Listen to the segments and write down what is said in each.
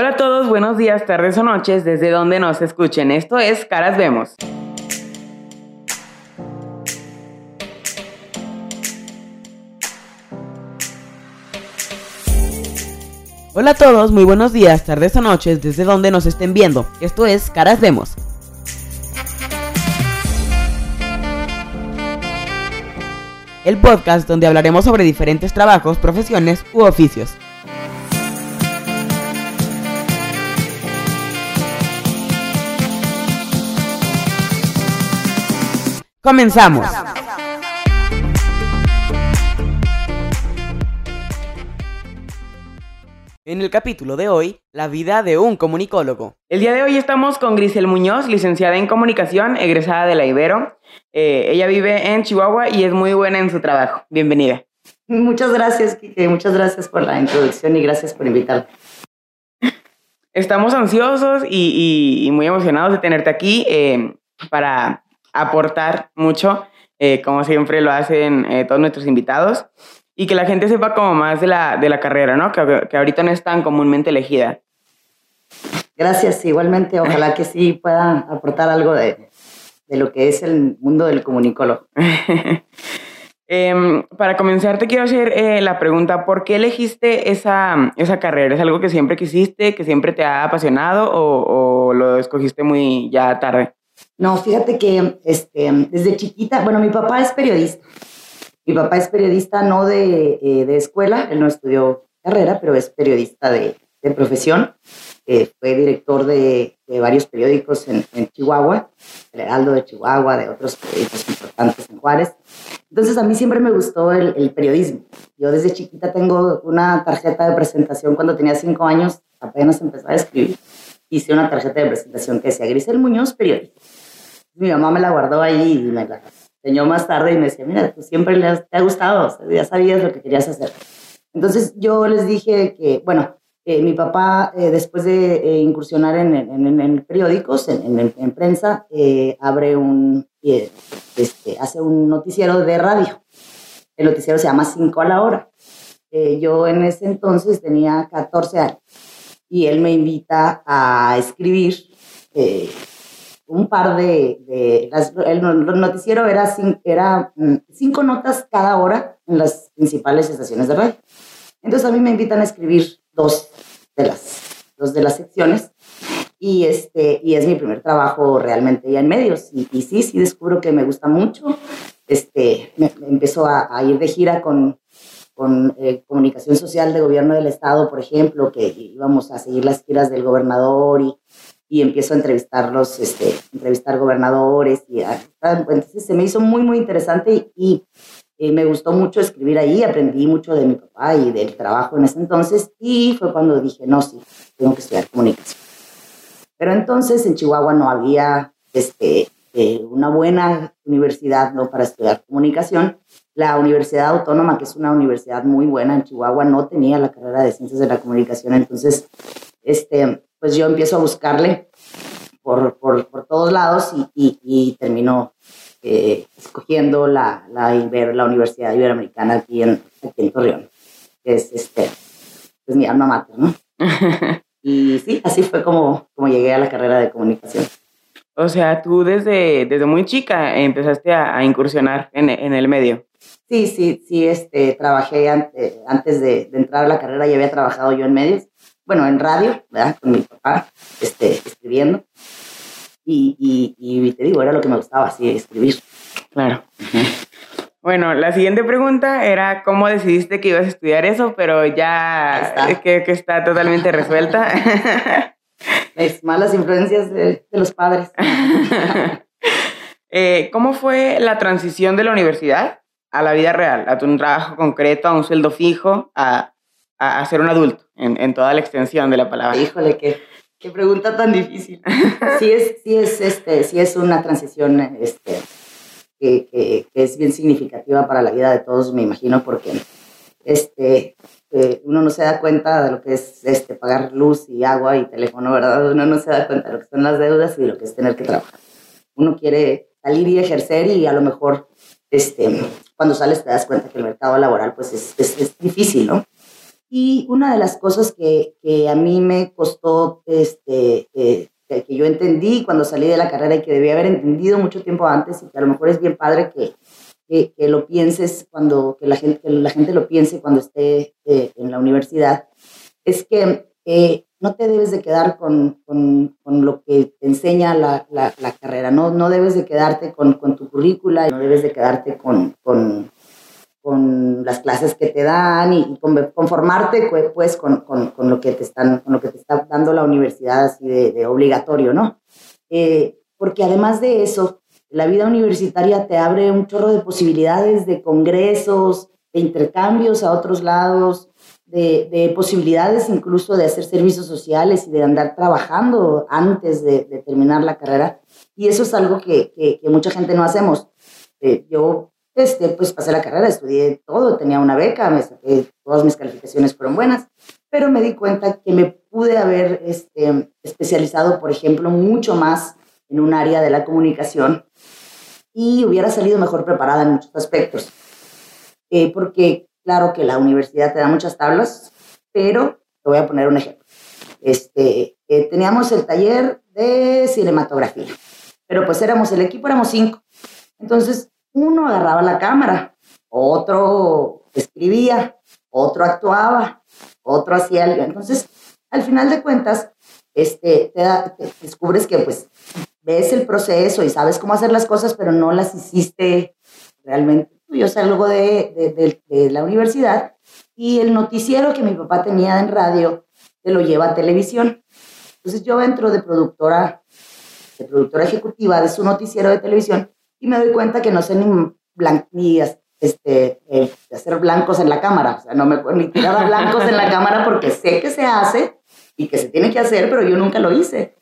Hola a todos, buenos días, tardes o noches, desde donde nos escuchen. Esto es Caras Vemos. Hola a todos, muy buenos días, tardes o noches, desde donde nos estén viendo. Esto es Caras Vemos. El podcast donde hablaremos sobre diferentes trabajos, profesiones u oficios. Comenzamos. En el capítulo de hoy, la vida de un comunicólogo. El día de hoy estamos con Grisel Muñoz, licenciada en comunicación, egresada de la Ibero. Eh, ella vive en Chihuahua y es muy buena en su trabajo. Bienvenida. Muchas gracias, Kike. Muchas gracias por la introducción y gracias por invitarme. Estamos ansiosos y, muy emocionados de tenerte aquí eh, para aportar mucho, eh, como siempre lo hacen todos nuestros invitados y que la gente sepa como más de la, de la carrera, ¿no? Que, que ahorita no es tan comúnmente elegida. Gracias, igualmente, ojalá que sí pueda aportar algo de, de lo que es el mundo del comunicólogo. eh, para comenzar, te quiero hacer eh, la pregunta, ¿por qué elegiste esa, esa, carrera? ¿Es algo que siempre quisiste, que siempre te ha apasionado o, o lo escogiste muy ya tarde? No, fíjate que este, desde chiquita, bueno, mi papá es periodista mi papá es periodista no de, eh, de escuela, él no estudió carrera, pero es periodista de, de profesión. Eh, fue director de, varios periódicos en, en, Chihuahua, el Heraldo de Chihuahua, de otros periódicos importantes en Juárez. Entonces a mí siempre me gustó el, el, periodismo. Yo desde chiquita tengo una tarjeta de presentación cuando tenía cinco años, apenas empezaba a escribir. Hice una tarjeta de presentación que decía Grisel Muñoz, periodista. Mi mamá me la guardó ahí y me la enseñó más tarde y me decía, mira, tú siempre le te ha gustado, ya sabías lo que querías hacer. Entonces yo les dije que, bueno, eh, mi papá, eh, después de eh, incursionar en, en, en, periódicos, en, en prensa, eh, abre un, este, hace un noticiero de radio. El noticiero se llama Cinco a la hora. yo en ese entonces tenía 14 años y él me invita a escribir un par de, de las, el, noticiero era, era mm, cinco notas cada hora en las principales estaciones de radio. Entonces a mí me invitan a escribir dos de las, dos de las secciones y, este, y es mi primer trabajo realmente ya en medios. Y, y sí, sí descubro que me gusta mucho. Este, me, me empezó a, a, ir de gira con, con eh, comunicación social de gobierno del estado, por ejemplo, que íbamos a seguir las giras del gobernador y y empiezo a entrevistarlos, este, entrevistar gobernadores. Y entonces se me hizo muy, muy interesante y, y, me gustó mucho escribir ahí, aprendí mucho de mi papá y del trabajo en ese entonces y fue cuando dije, no, sí, tengo que estudiar comunicación. Pero entonces en Chihuahua no había este, eh, una buena universidad ¿no? para estudiar comunicación. La Universidad Autónoma, que es una universidad muy buena en Chihuahua, no tenía la carrera de ciencias de la comunicación. Entonces, este, pues yo empiezo a buscarle por, por, por todos lados y, y, y termino eh, escogiendo la, la, Universidad Iberoamericana aquí en, aquí en Torreón, que es, este, es mi alma mater, ¿no? y sí, así fue como, como llegué a la carrera de comunicación. O sea, tú desde, desde muy chica empezaste a, a incursionar en, en, el medio. Sí, sí, sí, este, trabajé ante, antes de, de, entrar a la carrera, ya había trabajado yo en medios bueno, en radio, ¿verdad? Con mi papá, este, escribiendo. Y, y, y, te digo, era lo que me gustaba, así, escribir. Claro. Bueno, la siguiente pregunta era cómo decidiste que ibas a estudiar eso, pero ya está. Que, que está totalmente resuelta. Es malas influencias de, de los padres. eh, ¿Cómo fue la transición de la universidad a la vida real, a tu trabajo concreto, a un sueldo fijo, a, a, a ser un adulto? en, en, toda la extensión de la palabra. Híjole, qué, qué pregunta tan difícil. sí es, sí es, este, sí es una transición este, que, que, que, es bien significativa para la vida de todos, me imagino, porque este, eh, uno no se da cuenta de lo que es este, pagar luz y agua y teléfono, ¿verdad? Uno no se da cuenta de lo que son las deudas y de lo que es tener que trabajar. Uno quiere salir y ejercer y a lo mejor este, cuando sales te das cuenta que el mercado laboral pues es, es, es difícil, ¿no? Y una de las cosas que, que a mí me costó, este, eh, que yo entendí cuando salí de la carrera y que debía haber entendido mucho tiempo antes y que a lo mejor es bien padre que, que, que lo pienses cuando, que la gente, que la gente lo piense cuando esté eh, en la universidad, es que eh, no te debes de quedar con, con, con lo que te enseña la, la, la, carrera, no, no debes de quedarte con, con tu currícula, no debes de quedarte con, las clases que te dan y, conformarte pues con, lo que te están, con lo que te está dando la universidad así de, de obligatorio, ¿no? Eh, porque además de eso, la vida universitaria te abre un chorro de posibilidades de congresos, de intercambios a otros lados, de, de, posibilidades incluso de hacer servicios sociales y de andar trabajando antes de, terminar la carrera. Y eso es algo que, que, que mucha gente no hacemos. Eh, yo este, pues pasé la carrera, estudié todo, tenía una beca, me saqué, todas mis calificaciones fueron buenas, pero me di cuenta que me pude haber este, especializado, por ejemplo, mucho más en un área de la comunicación y hubiera salido mejor preparada en muchos aspectos. Eh, porque claro que la universidad te da muchas tablas, pero te voy a poner un ejemplo. Este, eh, teníamos el taller de cinematografía, pero pues éramos, el equipo éramos cinco. Entonces, uno agarraba la cámara, otro escribía, otro actuaba, otro hacía algo. Entonces, al final de cuentas, este, te, te descubres que pues ves el proceso y sabes cómo hacer las cosas, pero no las hiciste realmente. Yo salgo de, de, de, de la universidad y el noticiero que mi papá tenía en radio se lo lleva a televisión. Entonces yo entro de productora, de productora ejecutiva de su noticiero de televisión y me doy cuenta que no sé ni, ni este, eh, hacer blancos en la cámara. O sea, no me ni tirar blancos en la cámara porque sé que se hace y que se tiene que hacer, pero yo nunca lo hice.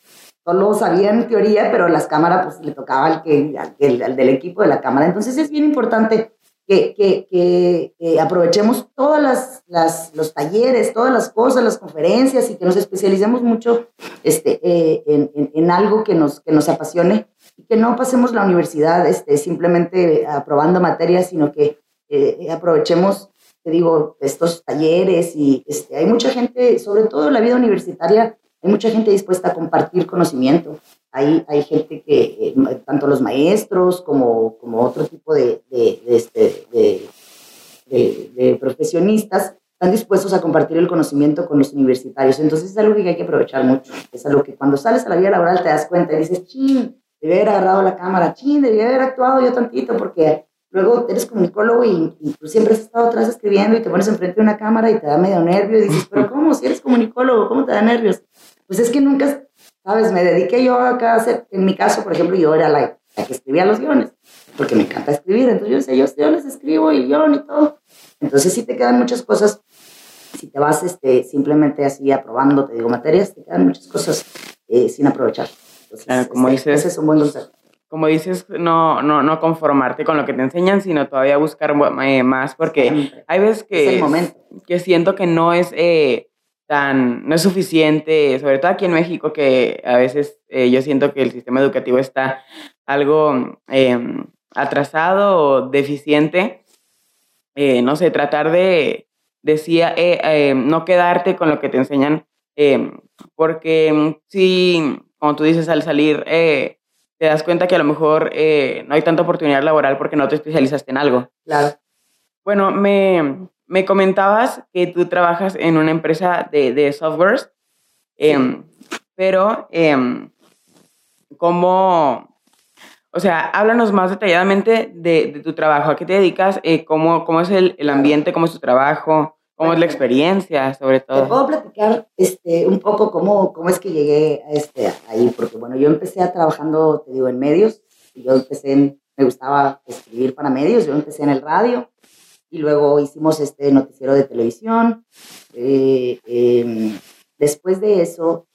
Solo sabía en teoría, pero las cámaras pues le tocaba al, que, al, al del equipo de la cámara. Entonces es bien importante que, que, que, aprovechemos todas las, las, los talleres, todas las cosas, las conferencias y que nos especialicemos mucho este, eh, en, en, en, algo que nos, que nos apasione y que no pasemos la universidad este, simplemente aprobando materias, sino que eh, aprovechemos, te digo, estos talleres y este, hay mucha gente, sobre todo en la vida universitaria, hay mucha gente dispuesta a compartir conocimiento. Hay, hay gente que, eh, tanto los maestros como, como otro tipo de, de, de, este, de, profesionistas, están dispuestos a compartir el conocimiento con los universitarios. Entonces es algo que hay que aprovechar mucho. Es algo que cuando sales a la vida laboral te das cuenta y dices, ching, debí haber agarrado la cámara, ching, debí haber actuado yo tantito, porque luego eres comunicólogo y, y, tú siempre has estado atrás escribiendo y te pones enfrente de una cámara y te da medio nervio y dices, pero ¿cómo? Si eres comunicólogo, ¿cómo te da nervios? Pues es que nunca, ¿sabes? Me dediqué yo acá a hacer, en mi caso, por ejemplo, yo era la, la que escribía los guiones, porque me encanta escribir, entonces yo sé, yo, yo les escribo el guion y todo. Entonces sí te quedan muchas cosas, si te vas este, simplemente así aprobando, te digo, materias, te quedan muchas cosas eh, sin aprovechar. Entonces, claro, como este, dices, ese es un buen consejo. Como dices, no, no, no conformarte con lo que te enseñan, sino todavía buscar eh, más, porque Siempre. hay veces que, Es el momento. que siento que no es eh, tan, no es suficiente, sobre todo aquí en México, que a veces eh, yo siento que el sistema educativo está algo eh, atrasado o deficiente. Eh, no sé, tratar de, decía, no quedarte con lo que te enseñan, porque si, como tú dices, al salir te das cuenta que a lo mejor no hay tanta oportunidad laboral porque no te especializaste en algo. Claro. Bueno, me, me comentabas que tú trabajas en una empresa de, de softwares, eh, pero eh, ¿cómo, o sea, háblanos más detalladamente de, de tu trabajo, a qué te dedicas, eh, cómo, cómo es el, el, ambiente, cómo es tu trabajo, cómo es la experiencia, sobre todo. Te puedo platicar este, un poco cómo, cómo es que llegué a este, ahí, porque bueno, yo empecé a trabajando, te digo, en medios, yo empecé en, me gustaba escribir para medios, yo empecé en el radio, y luego hicimos este noticiero de televisión. Eh, eh, después de eso,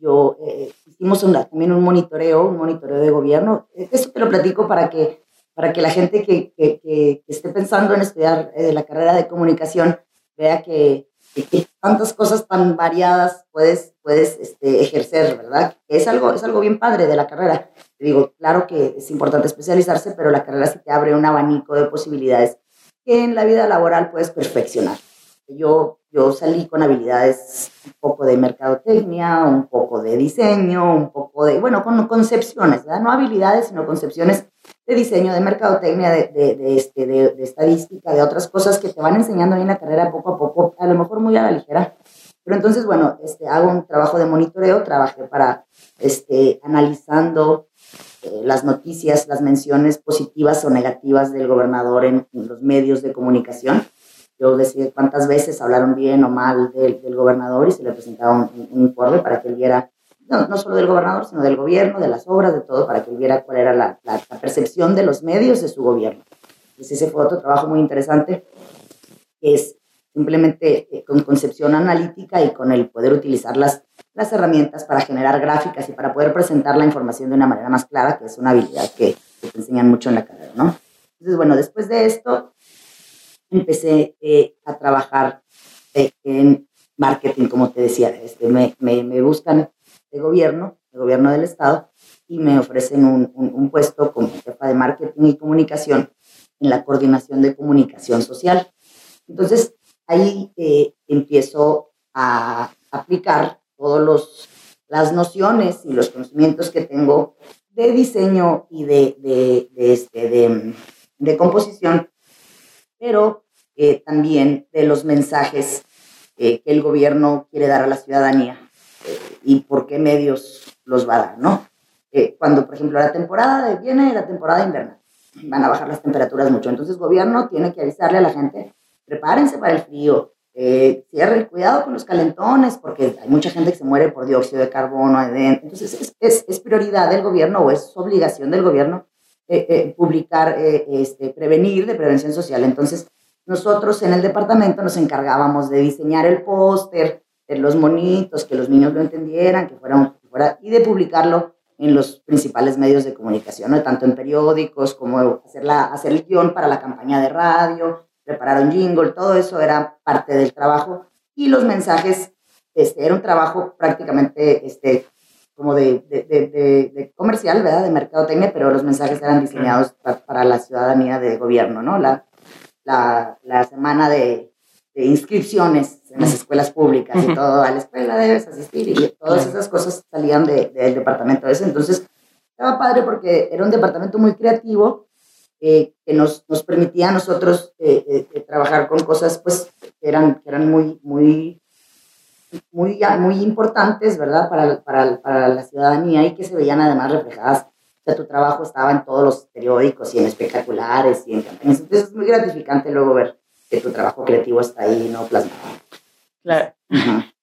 yo eh, hicimos una, también un monitoreo, un monitoreo de gobierno. Eso te lo platico para que, para que la gente que, que, que esté pensando en estudiar eh, la carrera de comunicación vea que, que, tantas cosas tan variadas puedes, puedes este, ejercer, ¿verdad? Es algo, es algo bien padre de la carrera. Te digo, claro que es importante especializarse, pero la carrera sí te abre un abanico de posibilidades que en la vida laboral puedes perfeccionar. yo, yo salí con habilidades un poco de mercadotecnia, un poco de diseño, un poco de, bueno, con concepciones, ¿verdad? no habilidades, sino concepciones de diseño, de mercadotecnia, de, de, este, de, estadística, de otras cosas que te van enseñando ahí en la carrera poco a poco, a lo mejor muy a la ligera. Pero entonces, bueno, este, hago un trabajo de monitoreo, trabajé para, este, analizando eh, las noticias, las menciones positivas o negativas del gobernador en, los medios de comunicación. Yo decía cuántas veces hablaron bien o mal del, gobernador y se le presentaba un, un informe para que él viera no, solo del gobernador, sino del gobierno, de las obras, de todo, para que él viera cuál era la, la, percepción de los medios de su gobierno. Entonces ese fue otro trabajo muy interesante, que es simplemente eh, con concepción analítica y con el poder utilizar las, las herramientas para generar gráficas y para poder presentar la información de una manera más clara, que es una habilidad que, te enseñan mucho en la carrera, ¿no? Entonces, bueno, después de esto, empecé eh, a trabajar eh, en marketing, como te decía, este, me, me, buscan de gobierno, de gobierno del Estado, y me ofrecen un, un, puesto como jefa de marketing y comunicación en la coordinación de comunicación social. Entonces, ahí eh, empiezo a aplicar todas las nociones y los conocimientos que tengo de diseño y de, de, de este, de, de, composición, pero eh, también de los mensajes eh, que el gobierno quiere dar a la ciudadanía y por qué medios los va a dar, ¿no? Eh, cuando, por ejemplo, la temporada viene la temporada invernal, van a bajar las temperaturas mucho, entonces el gobierno tiene que avisarle a la gente, prepárense para el frío, eh, cierren, cuidado con los calentones, porque hay mucha gente que se muere por dióxido de carbono, entonces es, es, es prioridad del gobierno o es obligación del gobierno eh, eh publicar, eh, este, prevenir de prevención social. Entonces, nosotros en el departamento nos encargábamos de diseñar el póster, los monitos, que los niños lo entendieran, que fuera, fuera y de publicarlo en los principales medios de comunicación, ¿no? tanto en periódicos como hacer, la, hacer el guion para la campaña de radio, preparar un jingle, todo eso era parte del trabajo. Y los mensajes, este, era un trabajo prácticamente este, como de, de, de, de comercial, ¿verdad? De mercadotecnia, pero los mensajes eran diseñados para, para la ciudadanía de gobierno, ¿no? La, la, la semana de de inscripciones en las escuelas públicas y todo, a la escuela debes asistir y todas esas cosas salían del de, departamento ese. Entonces, estaba padre porque era un departamento muy creativo eh, que nos, nos permitía a nosotros eh, eh, trabajar con cosas pues que eran, que eran muy, muy, muy, muy importantes, ¿verdad? Para, para, para la ciudadanía y que se veían además reflejadas. O sea, tu trabajo estaba en todos los periódicos y en espectaculares y en campañas. Entonces es muy gratificante luego ver que tu trabajo creativo está ahí no plasmado. Claro.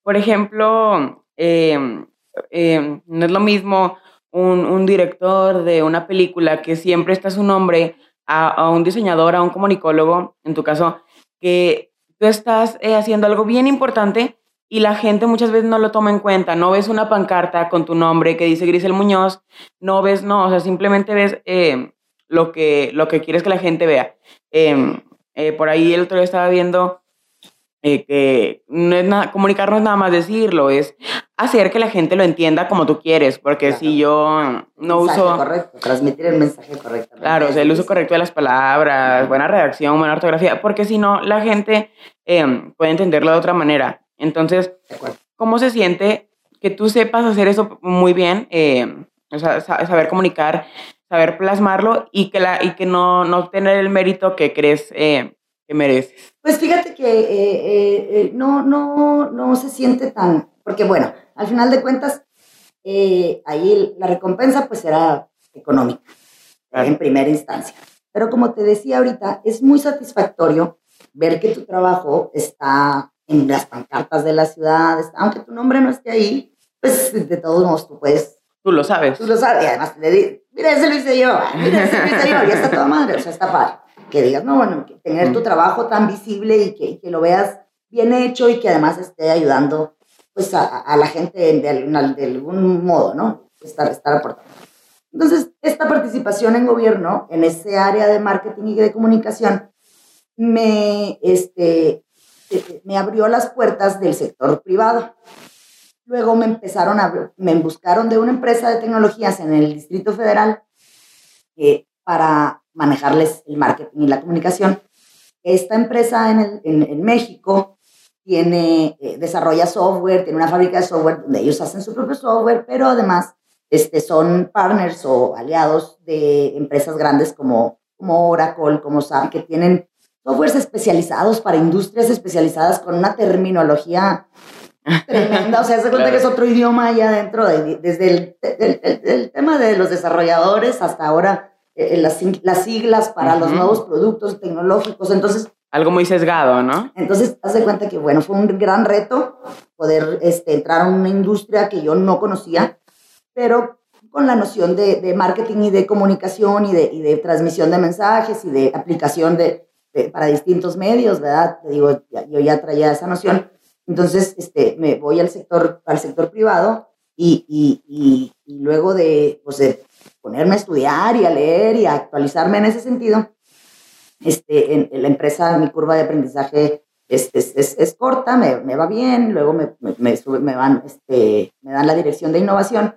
Por ejemplo, em, em, no es lo mismo un, un, director de una película que siempre está su nombre a, un diseñador, a un comunicólogo, en tu caso, que tú estás eh, haciendo algo bien importante y la gente muchas veces no lo toma en cuenta. No ves una pancarta con tu nombre que dice Grisel Muñoz, no ves, no, o sea, simplemente ves eh, lo, que, lo que quieres que la gente vea. Eh, eh, por ahí el otro día estaba viendo que no es nada, comunicar no es nada más decirlo, es hacer que la gente lo entienda como tú quieres, porque si yo no uso... correcto, transmitir el mensaje correcto. Claro, o sea, el uso correcto de las palabras, buena redacción, buena ortografía, porque si no, la gente em, puede entenderlo de otra manera. Entonces, ¿cómo se siente que tú sepas hacer eso muy bien? O sea, saber comunicar saber plasmarlo y que, la, y que no, no tener el mérito que crees eh, que mereces. Pues fíjate que eh, eh, no, no, no se siente tan, porque bueno, al final de cuentas, ahí la recompensa pues será económica, en primera instancia. Pero como te decía ahorita, es muy satisfactorio ver que tu trabajo está en las pancartas de la ciudad, aunque tu nombre no esté ahí, pues de todos modos tú puedes Tú lo sabes. Tú lo sabes. Y además le digo, mira, ese lo hice yo, mira, ese lo hice yo, ya está toda madre. O sea, está padre. Que digas, no, bueno, tener tu trabajo tan visible y que, que, lo veas bien hecho y que además esté ayudando pues a, a la gente de, de, algún modo, ¿no? Estar, estar aportando. Entonces, esta participación en gobierno, en ese área de marketing y de comunicación, me, este, eh, me abrió las puertas del sector privado. Luego me empezaron a, me buscaron de una empresa de tecnologías en el Distrito Federal eh, para manejarles el marketing y la comunicación. Esta empresa en, el, en, México tiene, eh, desarrolla software, tiene una fábrica de software donde ellos hacen su propio software, pero además este, son partners o aliados de empresas grandes como, como Oracle, como SAP, que tienen softwares especializados para industrias especializadas con una terminología tremenda. O sea, se cuenta que es otro idioma allá adentro, desde el, tema de los desarrolladores hasta ahora eh, las, las, siglas para los nuevos productos tecnológicos. Entonces, algo muy sesgado, ¿no? Entonces, haz de cuenta que, bueno, fue un gran reto poder este, entrar a una industria que yo no conocía pero con la noción de, marketing y de comunicación y de, de, transmisión de mensajes y de aplicación de, para distintos medios, ¿verdad? Te digo, yo ya traía esa noción. Entonces, este, me voy al sector, al sector privado y, y, y, luego de, pues, de ponerme a estudiar y a leer y a actualizarme en ese sentido, este, en, la empresa, mi curva de aprendizaje es, es, es, corta, me, me, va bien, luego me, me, me, van, este, me dan la dirección de innovación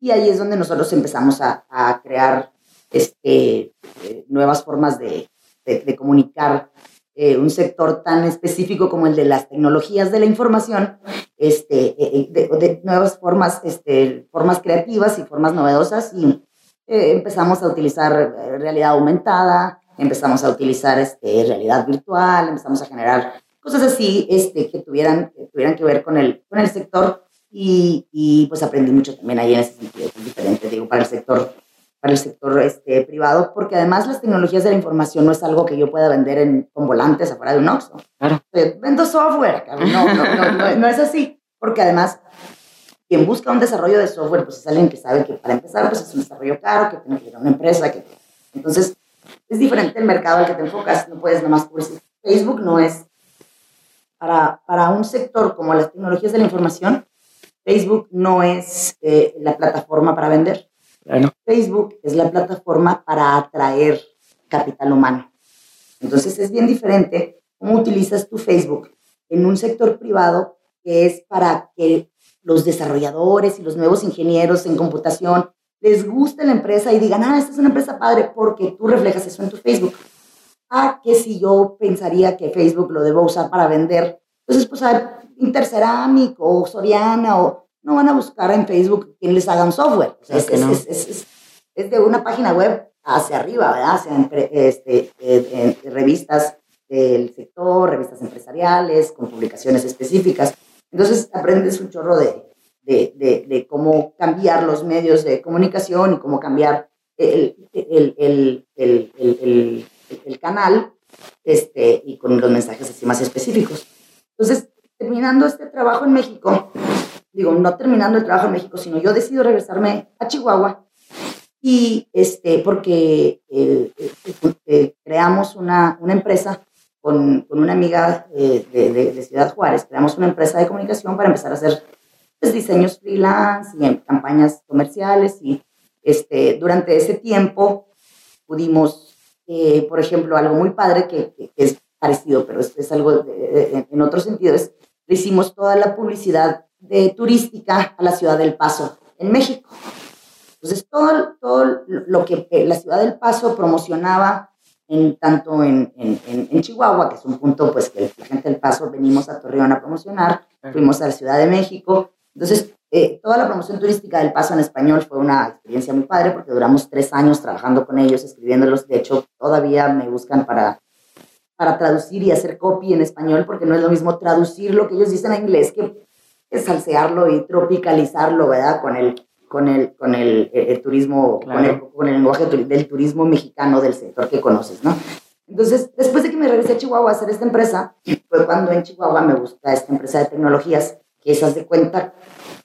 y ahí es donde nosotros empezamos a, a crear este, eh, nuevas formas de, de, comunicar eh, un sector tan específico como el de las tecnologías de la información, este, eh, de, nuevas formas, este, formas creativas y formas novedosas. Y empezamos a utilizar realidad aumentada, empezamos a utilizar este, realidad virtual, empezamos a generar cosas así este, que, tuvieran, que tuvieran que ver con el, con el sector y, y, pues aprendí mucho también ahí en ese sentido, es diferente, digo, para el sector, para el sector este, privado, porque además las tecnologías de la información no es algo que yo pueda vender en, con volantes afuera de un Oxxo. Claro. Vendo software, no, no, no, no, es así, porque además quien busca un desarrollo de software, pues es alguien que sabe que para empezar, pues es un desarrollo caro, que tiene que ir a una empresa, que entonces es diferente el mercado al que te enfocas, no puedes nomás. Facebook no es para, para un sector como las tecnologías de la información, Facebook no es eh, la plataforma para vender. Facebook es la plataforma para atraer capital humano. Entonces es bien diferente cómo utilizas tu Facebook en un sector privado que es para que los desarrolladores y los nuevos ingenieros en computación les guste la empresa y digan, ah, esta es una empresa padre porque tú reflejas eso en tu Facebook. Ah, que si yo pensaría que Facebook lo debo usar para vender, entonces pues Interceramic o Soriana o no van a buscar en Facebook quien les haga un software. es, es, es, de una página web hacia arriba, ¿verdad? Hacia este, eh, revistas del sector, revistas empresariales, con publicaciones específicas. Entonces aprendes un chorro de, de, de, de cómo cambiar los medios de comunicación y cómo cambiar el, el, el, el, canal este, y con los mensajes así más específicos. Entonces, terminando este trabajo en México, digo, no terminando el trabajo en México, sino yo decido regresarme a Chihuahua y este, porque eh, eh, eh, creamos una, una, empresa con, con una amiga de, de, Ciudad Juárez, creamos una empresa de comunicación para empezar a hacer pues, diseños freelance y campañas comerciales y este, durante ese tiempo pudimos, por ejemplo, algo muy padre que, que es parecido, pero es, es algo en otro sentido, es le hicimos toda la publicidad de turística a la ciudad del Paso, en México. Entonces, todo, todo lo que la ciudad del Paso promocionaba, en, tanto en, en, en, Chihuahua, que es un punto pues que la gente del Paso venimos a Torreón a promocionar, fuimos a la Ciudad de México. Entonces, eh, toda la promoción turística del Paso en español fue una experiencia muy padre porque duramos tres años trabajando con ellos, escribiéndolos. De hecho, todavía me buscan para para traducir y hacer copy en español, porque no es lo mismo traducir lo que ellos dicen en inglés que, salsearlo y tropicalizarlo, ¿verdad? Con el, con el, con el, turismo, con, el, con el lenguaje del turismo mexicano del sector que conoces, ¿no? Entonces, después de que me regresé a Chihuahua a hacer esta empresa, fue cuando en Chihuahua me gusta esta empresa de tecnologías, que esas de cuenta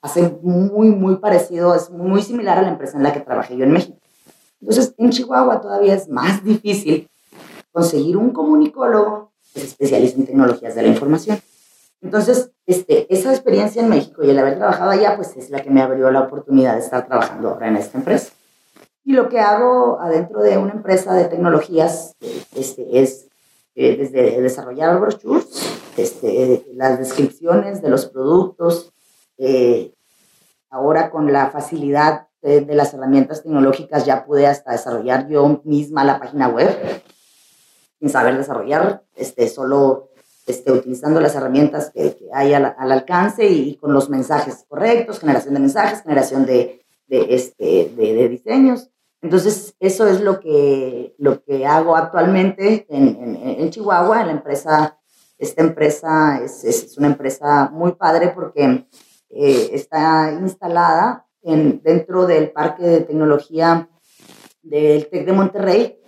hace muy, muy parecido, es muy similar a la empresa en la que trabajé yo en México. Entonces, en Chihuahua todavía es más difícil conseguir un comunicólogo que se especialice en tecnologías de la información. Entonces, este, esa experiencia en México y el haber trabajado allá, pues es la que me abrió la oportunidad de estar trabajando ahora en esta empresa. Y lo que hago adentro de una empresa de tecnologías este, es eh, desde desarrollar brochures, este, las descripciones de los productos, eh, ahora con la facilidad de, las herramientas tecnológicas ya pude hasta desarrollar yo misma la página web sin saber desarrollar, este, solo este, utilizando las herramientas que, hay al, alcance y, con los mensajes correctos, generación de mensajes, generación de, de, este, de, diseños. Entonces, eso es lo que, lo que hago actualmente en, en, Chihuahua, en la empresa. Esta empresa es, es una empresa muy padre porque eh, está instalada en, dentro del Parque de Tecnología del TEC de Monterrey,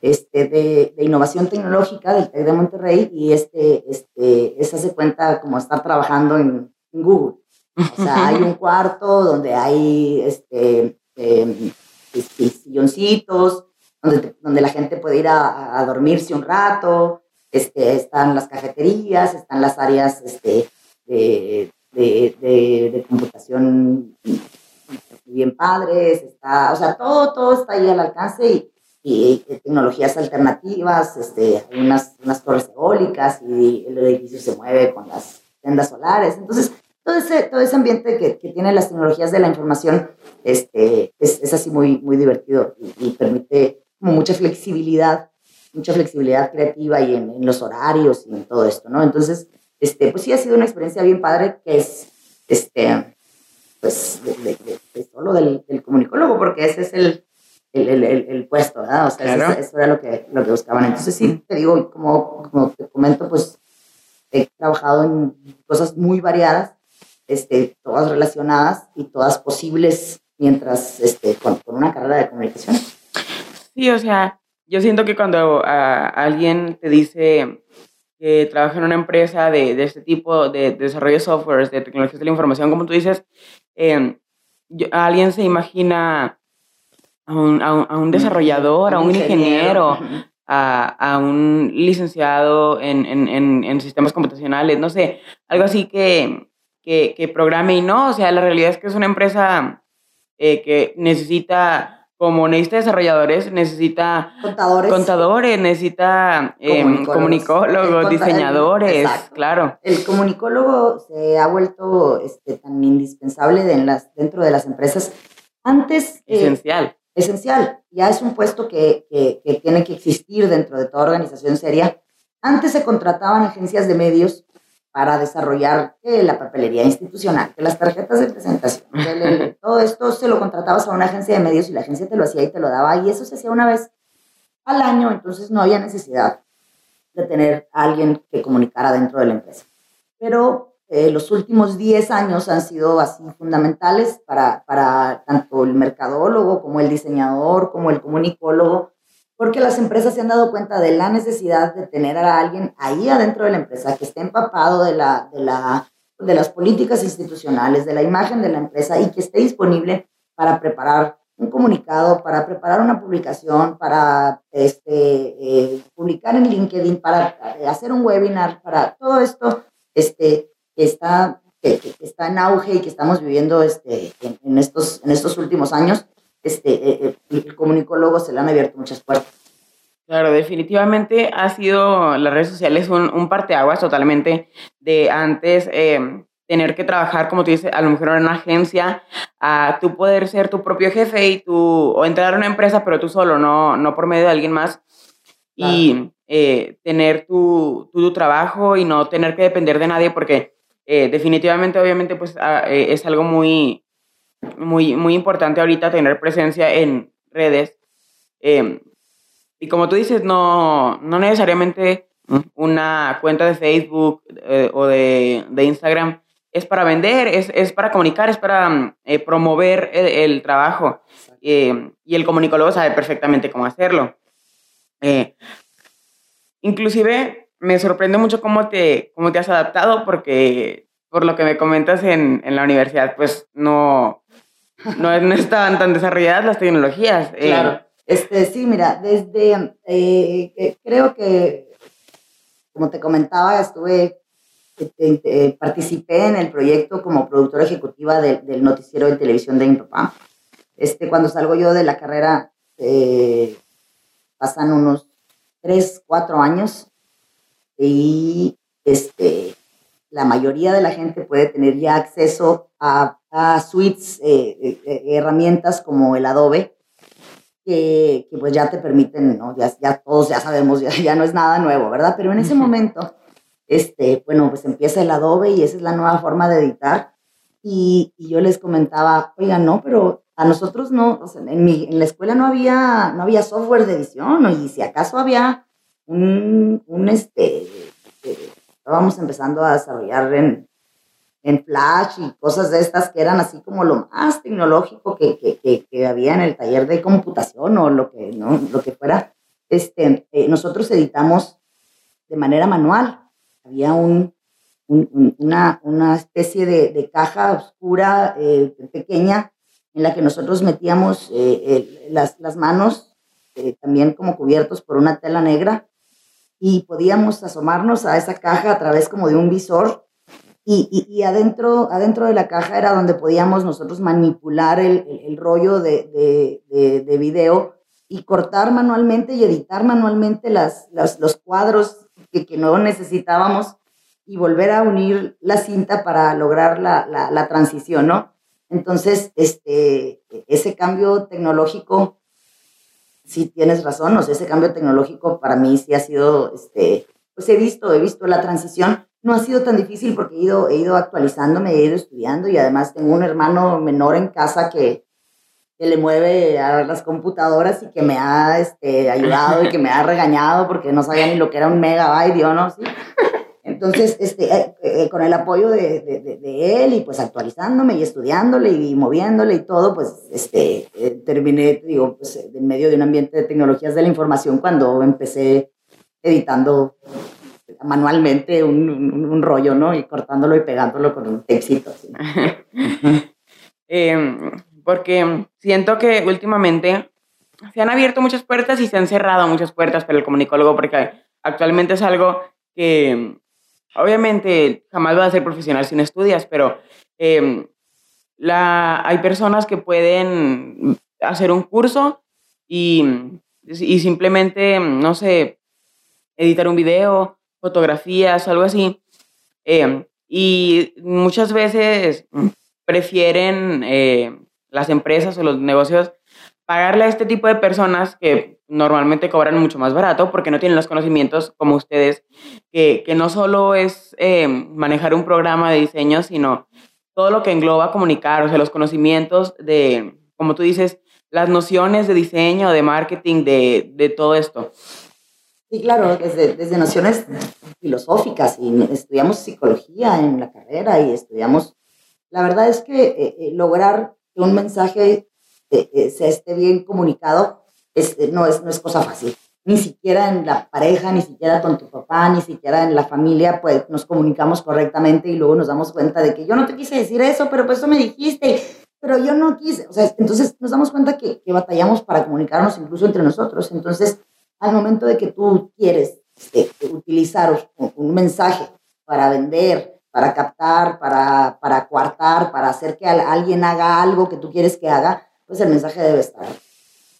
este, de, de, innovación tecnológica del TEC de Monterrey y este, este, esa se cuenta como estar trabajando en, Google. O sea, hay un cuarto donde hay este, este silloncitos, donde, donde, la gente puede ir a, a, dormirse un rato, este, están las cafeterías, están las áreas este, de, de, de, de computación bien padres, está, o sea, todo, todo está ahí al alcance y, tecnologías alternativas, este, unas, unas torres eólicas y el edificio se mueve con las tiendas solares. Entonces, todo ese, todo ese ambiente que, que tiene las tecnologías de la información este, es, así muy, muy divertido y, permite mucha flexibilidad, mucha flexibilidad creativa y en, en, los horarios y en todo esto, ¿no? Entonces, este, pues sí ha sido una experiencia bien padre que es, este, pues, de, solo del, del, comunicólogo, porque ese es el, el, el, el puesto, ¿verdad? O sea, eso, era lo que, lo que buscaban. Entonces, sí, te digo, como, como te comento, pues he trabajado en cosas muy variadas, este, todas relacionadas y todas posibles mientras, este, con, con una carrera de comunicación. Sí, o sea, yo siento que cuando alguien te dice que trabaja en una empresa de, de este tipo de, desarrollo de software, de tecnologías de la información, como tú dices, eh, alguien se imagina a un, a un, desarrollador, a un ingeniero, a, a, un licenciado en, en, en, sistemas computacionales, no sé, algo así que, que, que, programe. Y no, o sea, la realidad es que es una empresa eh, que necesita como necesita desarrolladores, necesita contadores, contadores necesita em, comunicólogos, diseñadores, claro. El comunicólogo se ha vuelto este, tan indispensable en las, dentro de las empresas. Antes... Eh, esencial. esencial. Ya es un puesto que, que, que tiene que existir dentro de toda organización seria. Antes se contrataban agencias de medios para desarrollar eh, la papelería institucional, que las tarjetas de presentación, todo esto se lo contratabas a una agencia de medios y la agencia te lo hacía y te lo daba y eso se hacía una vez al año, entonces no había necesidad de tener a alguien que comunicara dentro de la empresa. Pero eh, los últimos 10 años han sido así fundamentales para, para tanto el mercadólogo como el diseñador, como el comunicólogo, porque las empresas se han dado cuenta de la necesidad de tener a alguien ahí adentro de la empresa que esté empapado de, la, de, la, de las políticas institucionales, de la imagen de la empresa y que esté disponible para preparar un comunicado, para preparar una publicación, para este, eh, publicar en LinkedIn, para eh, hacer un webinar, para todo esto este, que, está, que, está en auge y que estamos viviendo este, en, estos, en estos últimos años este, eh, eh, el comunicólogo se le han abierto muchas puertas. Claro, definitivamente ha sido las redes sociales un, un parteaguas totalmente de antes em, tener que trabajar, como tú dices, a lo mejor en una agencia, a tú poder ser tu propio jefe y tú, o entrar a una empresa, pero tú solo, no, no por medio de alguien más. Y eh, tener tu, tu, trabajo y no tener que depender de nadie, porque definitivamente, obviamente, pues ah, es algo muy, muy, muy importante ahorita tener presencia en redes. Em, y como tú dices, no, no necesariamente una cuenta de Facebook eh, o de, de, Instagram es para vender, es, es para comunicar, es para eh, promover el, trabajo. Em, y el comunicólogo sabe perfectamente cómo hacerlo. Eh, inclusive me sorprende mucho cómo te, cómo te has adaptado porque por lo que me comentas en, en la universidad, pues no, no, no estaban tan desarrolladas las tecnologías. Eh. Claro. Este, sí, mira, desde, eh, creo que, como te comentaba, estuve, eh, participé en el proyecto como productora ejecutiva del noticiero de televisión de mi papá. Este, cuando salgo yo de la carrera, pasan unos tres, cuatro años y este, la mayoría de la gente puede tener ya acceso a, a suites, eh, eh, eh, herramientas como el Adobe, que, que, pues ya te permiten, ¿no? ya, ya todos ya sabemos, ya, ya no es nada nuevo, ¿verdad? Pero en ese momento este, bueno, pues empieza el Adobe y esa es la nueva forma de editar. Y, y yo les comentaba, oigan, no, pero a nosotros no, o sea, en, mi, en la escuela no había, no había software de edición, y si acaso había un, un este, eh, estábamos empezando a desarrollar en, en Flash y cosas de estas que eran así como lo más tecnológico que, que, que, había en el taller de computación o lo que, ¿no? lo que fuera. Este, eh, nosotros editamos de manera manual. Había un, una, una, especie de, de caja oscura eh, pequeña en la que nosotros metíamos eh, las, las, manos también como cubiertos por una tela negra y podíamos asomarnos a esa caja a través como de un visor y, y, adentro, adentro de la caja era donde podíamos nosotros manipular el, el, rollo de, de, de, video y cortar manualmente y editar manualmente las, las los cuadros que, que, no necesitábamos y volver a unir la cinta para lograr la, la, la transición, ¿no? Entonces, este, ese cambio tecnológico, sí tienes razón, o sea, ese cambio tecnológico para mí sí ha sido, este, pues he visto, he visto la transición, no ha sido tan difícil porque he ido, he ido actualizándome, he ido estudiando y además tengo un hermano menor en casa que, que le mueve a las computadoras y que me ha este, ayudado y que me ha regañado porque no sabía ni lo que era un megabyte, yo no, ¿sí? Entonces, este, eh, eh, con el apoyo de, de, de, él y pues actualizándome y estudiándole y moviéndole y todo, pues este, eh, terminé, digo, pues en medio de un ambiente de tecnologías de la información cuando empecé editando manualmente un, un, rollo, ¿no? Y cortándolo y pegándolo con un texito. Em, porque siento que últimamente se han abierto muchas puertas y se han cerrado muchas puertas para el comunicólogo, porque actualmente es algo que obviamente jamás vas a ser profesional si no estudias, pero eh, la, hay personas que pueden hacer un curso y, y simplemente, no sé, editar un video fotografías algo así. Eh, y muchas veces prefieren eh, las empresas o los negocios pagarle a este tipo de personas que normalmente cobran mucho más barato porque no tienen los conocimientos como ustedes, que, que no solo es eh, manejar un programa de diseño, sino todo lo que engloba comunicar, o sea, los conocimientos de, como tú dices, las nociones de diseño, de marketing, de, de todo esto. Sí, claro, desde, desde nociones filosóficas y estudiamos psicología en la carrera y estudiamos, la verdad es que eh, eh, lograr que un mensaje eh, se esté bien comunicado es, no, es, no es cosa fácil. Ni siquiera en la pareja, ni siquiera con tu papá, ni siquiera en la familia, pues nos comunicamos correctamente y luego nos damos cuenta de que yo no te quise decir eso, pero pues eso me dijiste, pero yo no quise. O sea, entonces nos damos cuenta que, que batallamos para comunicarnos incluso entre nosotros. Entonces, al momento de que tú quieres este, utilizar un, mensaje para vender, para captar, para, para coartar, para hacer que alguien haga algo que tú quieres que haga, pues el mensaje debe estar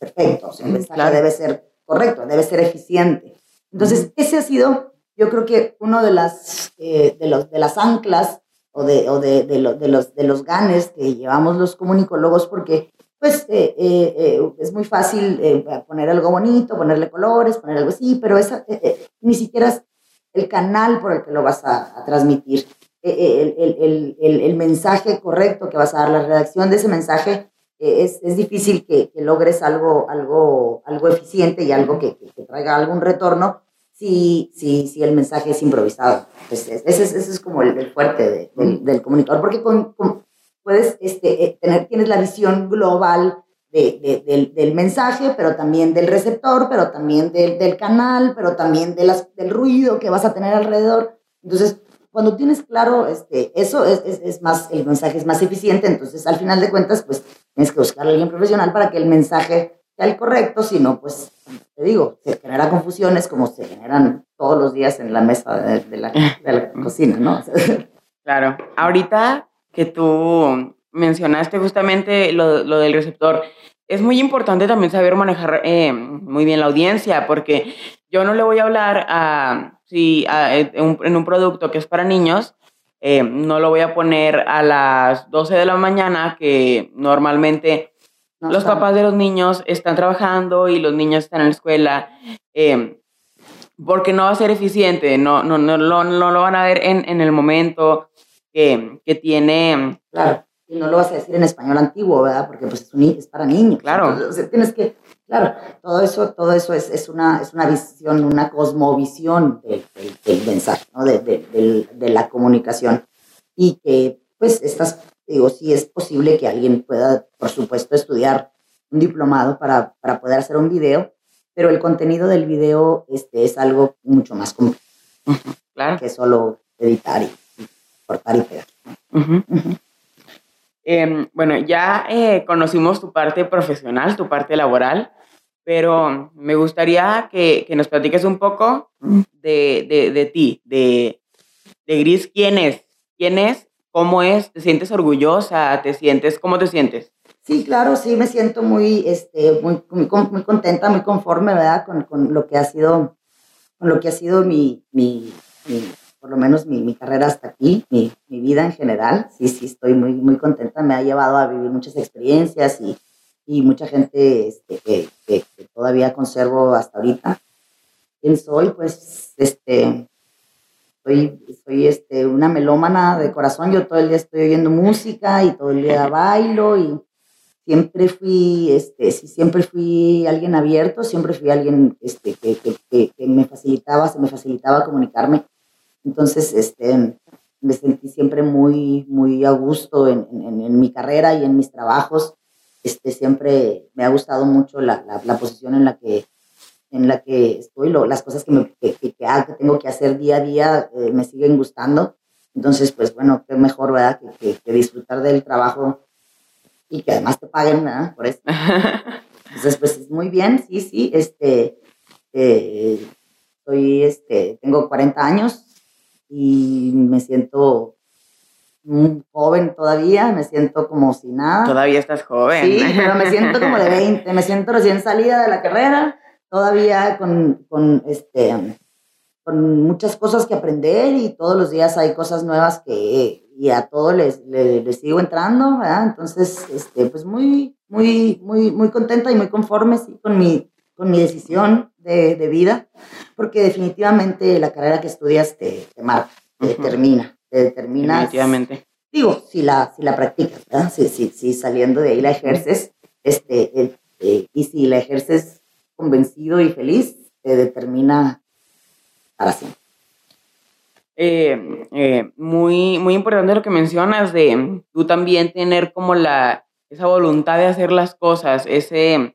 perfecto, el mensaje debe ser correcto, debe ser eficiente. Entonces, ese ha sido, yo creo que uno de las, eh, de los, de las anclas o, de, o de, de, de, los, de los ganes que llevamos los comunicólogos, porque pues eh, eh, es muy fácil poner algo bonito, ponerle colores, poner algo así, pero esa, ni siquiera es el canal por el que lo vas a, transmitir. El, el, el, el, mensaje correcto que vas a dar, la redacción de ese mensaje, es, es, difícil que, que, logres algo, algo, algo eficiente y algo que, que, traiga algún retorno si, si, si el mensaje es improvisado. Pues ese, es, ese es como el, fuerte del, del, comunicador, porque con, con puedes este, eh, tener, tienes la visión global de, del, del, mensaje, pero también del receptor, pero también del, del canal, pero también de las, del ruido que vas a tener alrededor. Entonces, cuando tienes claro este, eso, es, es, es, más, el mensaje es más eficiente, entonces al final de cuentas, pues tienes que buscar a alguien profesional para que el mensaje sea el correcto, si no, pues te digo, se genera confusiones como se generan todos los días en la mesa de, de la, de la cocina, ¿no? Claro, ahorita que tú mencionaste justamente lo, lo del receptor, es muy importante también saber manejar eh, muy bien la audiencia, porque yo no le voy a hablar a, si eh, en, un, producto que es para niños, eh, no lo voy a poner a las 12 de la mañana, que normalmente los papás de los niños están trabajando y los niños están en la escuela. porque no va a ser eficiente, no, no, no, no, no lo van a ver en, en el momento que, que tiene... Claro, y no lo vas a decir en español antiguo, ¿verdad? Porque pues es, un, es para niños. Claro. Entonces, o sea, tienes que, claro, todo eso, todo eso es, es, una, es una visión, una cosmovisión del mensaje, ¿no? De, de, del- de la comunicación. Y que, pues, estas, digo, sí es posible que alguien pueda, por supuesto, estudiar un diplomado para, para poder hacer un video, pero el contenido del video este, es algo mucho más complejo Claro. que solo editar y, y cortar y pegar. Ujú. Em, bueno, ya eh, conocimos tu parte profesional, tu parte laboral, pero me gustaría que, que nos platiques un poco de, de, de ti, de, de Gris, ¿quién es? ¿Quién es? ¿Cómo es? ¿Te sientes orgullosa? ¿Te sientes? ¿Cómo te sientes? Sí, claro, sí, me siento muy, este, muy, muy, muy contenta, muy conforme, ¿verdad? Con, con lo que ha sido, con lo que ha sido mi, mi, mi- por lo menos mi, mi carrera hasta aquí, mi, mi vida en general. Sí, sí, estoy muy, muy contenta. Me ha llevado a vivir muchas experiencias y, y mucha gente este, que, que- que todavía conservo hasta ahorita. ¿Quién soy? Pues, este, soy, soy este, una melómana de corazón. Yo todo el día estoy oyendo música y todo el día bailo y siempre fui, este, sí, siempre fui alguien abierto, siempre fui alguien este, que, que, que, me facilitaba, se me facilitaba comunicarme. Entonces, este, me sentí siempre muy, muy a gusto en, en, en mi carrera y en mis trabajos. Este, siempre me ha gustado mucho la, la, la posición en la que, en la que estoy, lo, las cosas que, me, que, que, que hago, que tengo que hacer día a día eh, me siguen gustando. Entonces, pues bueno, qué mejor, ¿verdad? Que, disfrutar del trabajo y que además te paguen, ¿verdad? Por eso. Entonces, pues muy bien, sí, sí, este, eh, soy, este, tengo 40 años y me siento joven todavía, me siento como si nada. Todavía estás joven. Sí, pero me siento como de 20, me siento recién salida de la carrera, todavía con, con, este, con muchas cosas que aprender y todos los días hay cosas nuevas que y a todo les, les, les sigo entrando, ¿verdad? Entonces, este, pues muy, muy, muy, muy contenta y muy conforme sí, con, mi, con mi decisión de, de vida, porque definitivamente la carrera que estudias te, te marca, te Ujú. determina, te determina Definitivamente. digo, si la, si la practicas, ¿verdad? Si, si, si saliendo de ahí la ejerces, este, eh, eh, y si la ejerces convencido y feliz, te determina para siempre. Eh, eh, muy, muy importante lo que mencionas de tú también tener como la, esa voluntad de hacer las cosas, ese,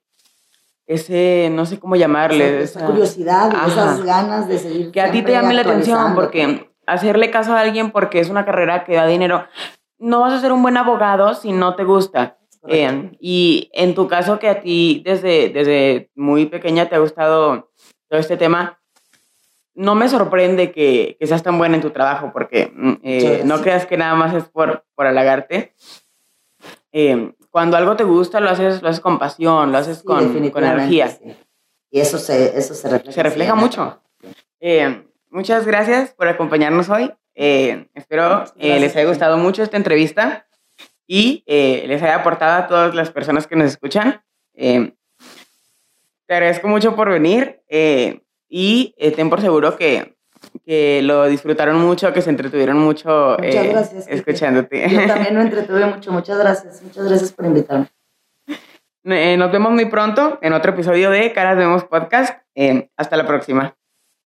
ese, no sé cómo llamarle, esa, esa esa- curiosidad Ajá. esas ganas de seguir. que a ti te llame la atención, porque hacerle caso a alguien porque es una carrera que da dinero, no vas a ser un buen abogado si no te gusta. Eh, y en tu caso que a ti desde, desde muy pequeña te ha gustado todo este tema, no me sorprende que, que seas tan buena en tu trabajo porque mm, eh, no creas que nada más es por, por halagarte. Eh, cuando algo te gusta, lo haces, lo haces con pasión, lo haces Sí, con, con energía. Y eso se, eso se refleja. Se refleja mucho. Eh, muchas gracias por acompañarnos hoy. Eh, espero eh, les haya gustado mucho esta entrevista y eh, les haya aportado a todas las personas que nos escuchan. Te agradezco mucho por venir y ten por seguro que, que lo disfrutaron mucho, que se entretuvieron mucho Muchas gracias, Kike. escuchándote. Yo también me entretuve mucho. Muchas gracias. Muchas gracias por invitarme. Nos vemos muy pronto en otro episodio de Caras Vemos Podcast. Hasta la próxima.